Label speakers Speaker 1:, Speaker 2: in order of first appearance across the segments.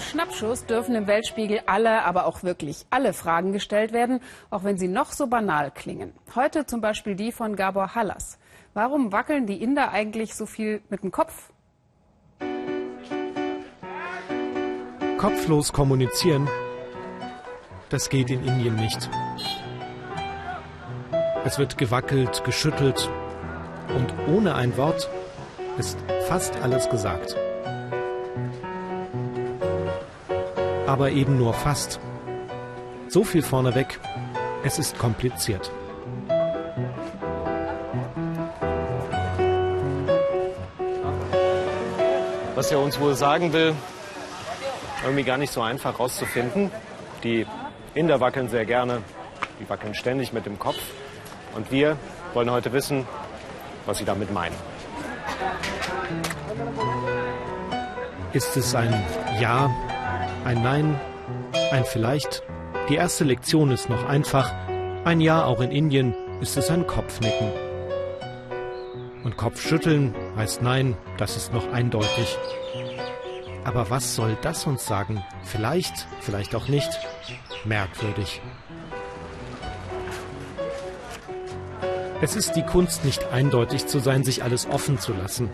Speaker 1: Schnappschuss dürfen im Weltspiegel alle, aber auch wirklich alle Fragen gestellt werden, auch wenn sie noch so banal klingen. Heute zum Beispiel die von Gabor Hallas. Warum wackeln die Inder eigentlich so viel mit dem Kopf?
Speaker 2: Kopflos kommunizieren, das geht in Indien nicht. Es wird gewackelt, geschüttelt und ohne ein Wort ist fast alles gesagt. Aber eben nur fast. So viel vorneweg, es ist kompliziert.
Speaker 3: Was er uns wohl sagen will, irgendwie gar nicht so einfach rauszufinden. Die Inder wackeln sehr gerne, die wackeln ständig mit dem Kopf. Und wir wollen heute wissen, was sie damit meinen.
Speaker 2: Ist es ein Ja ein Nein, ein Vielleicht. Die erste Lektion ist noch einfach. Ein Ja auch in Indien ist es ein Kopfnicken. Und Kopfschütteln heißt Nein, das ist noch eindeutig. Aber was soll das uns sagen? Vielleicht, vielleicht auch nicht. Merkwürdig. Es ist die Kunst, nicht eindeutig zu sein, sich alles offen zu lassen.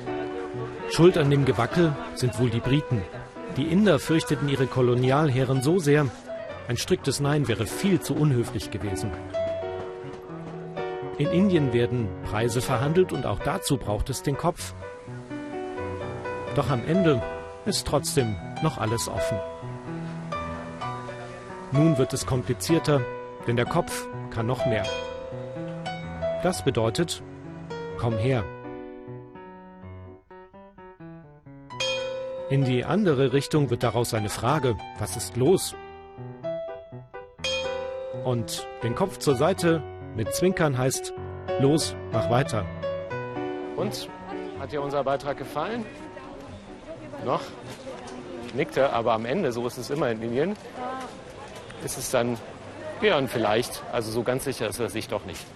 Speaker 2: Schuld an dem Gewackel sind wohl die Briten. Die Inder fürchteten ihre Kolonialherren so sehr, ein striktes Nein wäre viel zu unhöflich gewesen. In Indien werden Preise verhandelt und auch dazu braucht es den Kopf. Doch am Ende ist trotzdem noch alles offen. Nun wird es komplizierter, denn der Kopf kann noch mehr. Das bedeutet, komm her. In die andere Richtung wird daraus eine Frage, was ist los? Und den Kopf zur Seite mit Zwinkern heißt, los, mach weiter.
Speaker 3: Und? Hat dir unser Beitrag gefallen? Noch? Nickte, aber am Ende, so ist es immer in Indien, ist es dann, ja, und vielleicht, also so ganz sicher ist er sich doch nicht.